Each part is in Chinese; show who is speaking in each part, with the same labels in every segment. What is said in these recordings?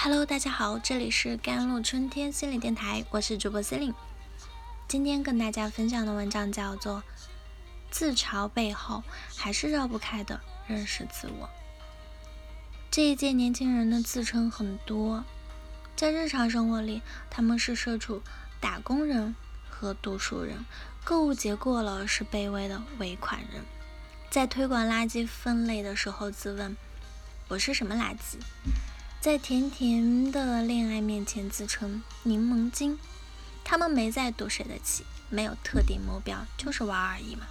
Speaker 1: Hello，大家好，这里是甘露春天心理电台，我是主播 c e l i n 今天跟大家分享的文章叫做《自嘲背后还是绕不开的认识自我》。这一届年轻人的自称很多，在日常生活里，他们是社畜、打工人和读书人，购物节过了是卑微的尾款人，在推广垃圾分类的时候自问：我是什么垃圾？在甜甜的恋爱面前自称柠檬精，他们没在赌谁的气，没有特定目标，就是玩而已嘛。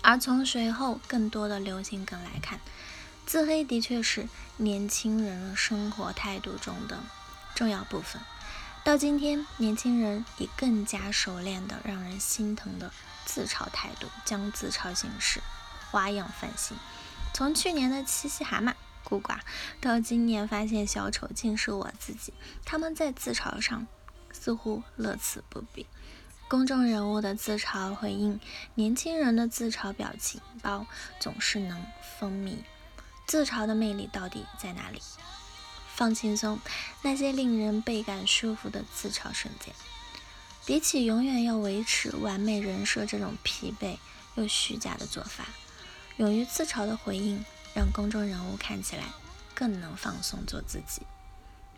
Speaker 1: 而从随后更多的流行梗来看，自黑的确是年轻人生活态度中的重要部分。到今天，年轻人以更加熟练的、让人心疼的自嘲态度，将自嘲形式花样翻新。从去年的七夕蛤蟆。孤寡，到今年发现小丑竟是我自己。他们在自嘲上似乎乐此不疲。公众人物的自嘲回应，年轻人的自嘲表情包总是能风靡。自嘲的魅力到底在哪里？放轻松，那些令人倍感舒服的自嘲瞬间，比起永远要维持完美人设这种疲惫又虚假的做法，勇于自嘲的回应。让公众人物看起来更能放松做自己，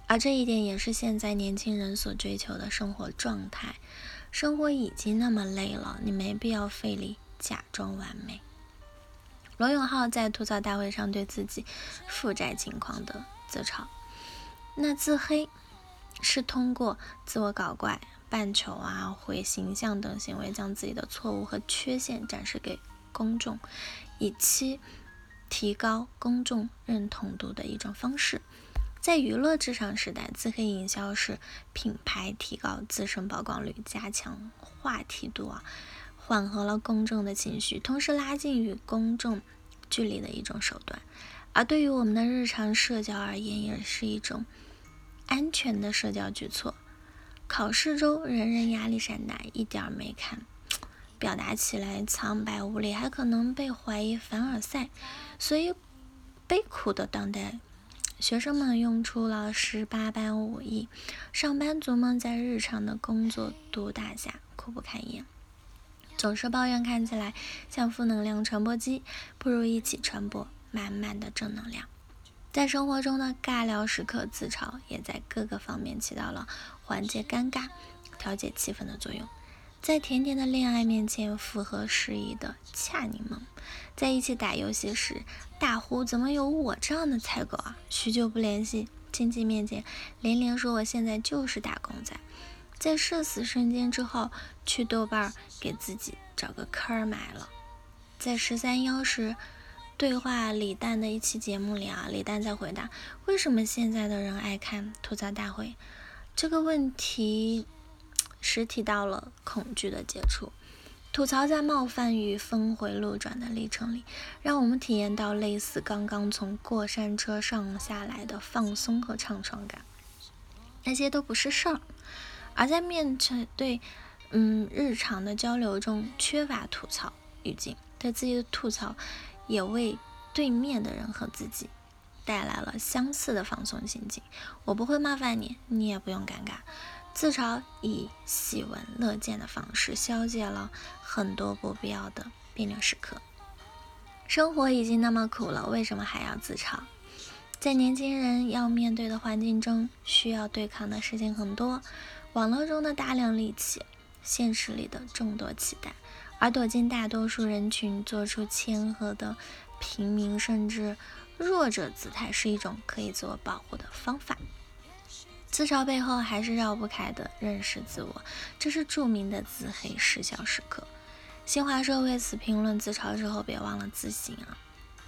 Speaker 1: 而这一点也是现在年轻人所追求的生活状态。生活已经那么累了，你没必要费力假装完美。罗永浩在吐槽大会上对自己负债情况的自嘲，那自黑是通过自我搞怪、扮丑啊、毁形象等行为，将自己的错误和缺陷展示给公众，以期。提高公众认同度的一种方式，在娱乐至上时代，自黑营销是品牌提高自身曝光率、加强话题度啊，缓和了公众的情绪，同时拉近与公众距离的一种手段。而对于我们的日常社交而言，也是一种安全的社交举措。考试中人人压力山大，一点没看。表达起来苍白无力，还可能被怀疑凡尔赛，所以悲苦的当代学生们用出了十八般武艺，上班族们在日常的工作毒打下苦不堪言，总是抱怨看起来像负能量传播机，不如一起传播满满的正能量。在生活中的尬聊时刻，自嘲也在各个方面起到了缓解尴尬、调节气氛的作用。在甜甜的恋爱面前，符合时宜的恰柠檬；在一起打游戏时，大呼怎么有我这样的菜狗啊！许久不联系，亲戚面前连连说我现在就是打工仔；在社死瞬间之后，去豆瓣给自己找个坑儿埋了；在十三幺时，对话李诞的一期节目里啊，李诞在回答为什么现在的人爱看吐槽大会这个问题。时提到了恐惧的接触，吐槽在冒犯与峰回路转的历程里，让我们体验到类似刚刚从过山车上下来的放松和畅爽感。那些都不是事儿，而在面对嗯日常的交流中，缺乏吐槽语境，对自己的吐槽也为对面的人和自己带来了相似的放松心情。我不会冒犯你，你也不用尴尬。自嘲以喜闻乐见的方式消解了很多不必要的别扭时刻。生活已经那么苦了，为什么还要自嘲？在年轻人要面对的环境中，需要对抗的事情很多：网络中的大量戾气，现实里的众多期待。而躲进大多数人群，做出谦和的平民甚至弱者姿态，是一种可以自我保护的方法。自嘲背后还是绕不开的认识自我，这是著名的自黑失效时刻。新华社为此评论：自嘲之后别忘了自省啊！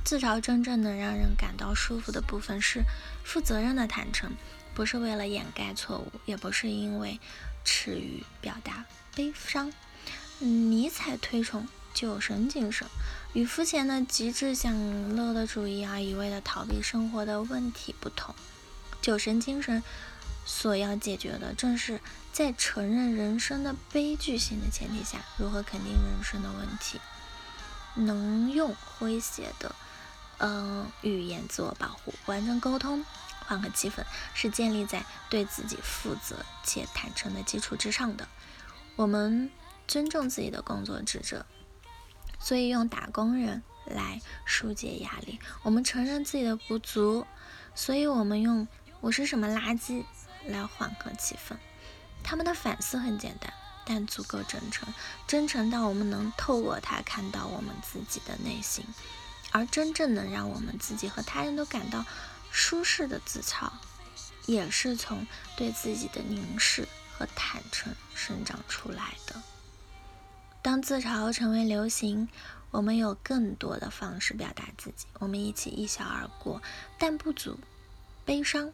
Speaker 1: 自嘲真正能让人感到舒服的部分是负责任的坦诚，不是为了掩盖错误，也不是因为耻于表达悲伤。尼采推崇酒神精神，与肤浅的极致享乐的主义啊一味的逃避生活的问题不同，酒神精神。所要解决的，正是在承认人生的悲剧性的前提下，如何肯定人生的问题，能用诙谐的，嗯，语言自我保护，完成沟通，缓和气氛，是建立在对自己负责且坦诚的基础之上的。我们尊重自己的工作职责，所以用打工人来疏解压力。我们承认自己的不足，所以我们用我是什么垃圾来缓和气氛。他们的反思很简单，但足够真诚，真诚到我们能透过它看到我们自己的内心。而真正能让我们自己和他人都感到舒适的自嘲，也是从对自己的凝视和坦诚生长出来的。当自嘲成为流行，我们有更多的方式表达自己，我们一起一笑而过，但不足悲伤、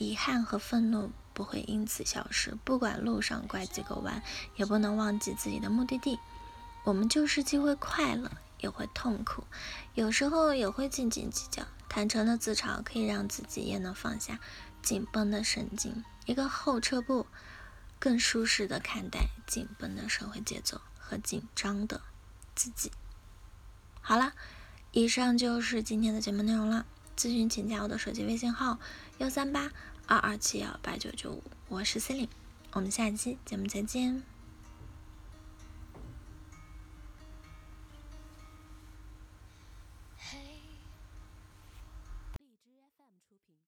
Speaker 1: 遗憾和愤怒。不会因此消失。不管路上拐几个弯，也不能忘记自己的目的地。我们就是既会快乐，也会痛苦，有时候也会斤斤计较。坦诚的自嘲可以让自己也能放下紧绷的神经，一个后撤步，更舒适的看待紧绷的社会节奏和紧张的自己。好了，以上就是今天的节目内容了。咨询请加我的手机微信号：幺三八。二二七幺八九九五，我是 c e l i n e 我们下期节目再见。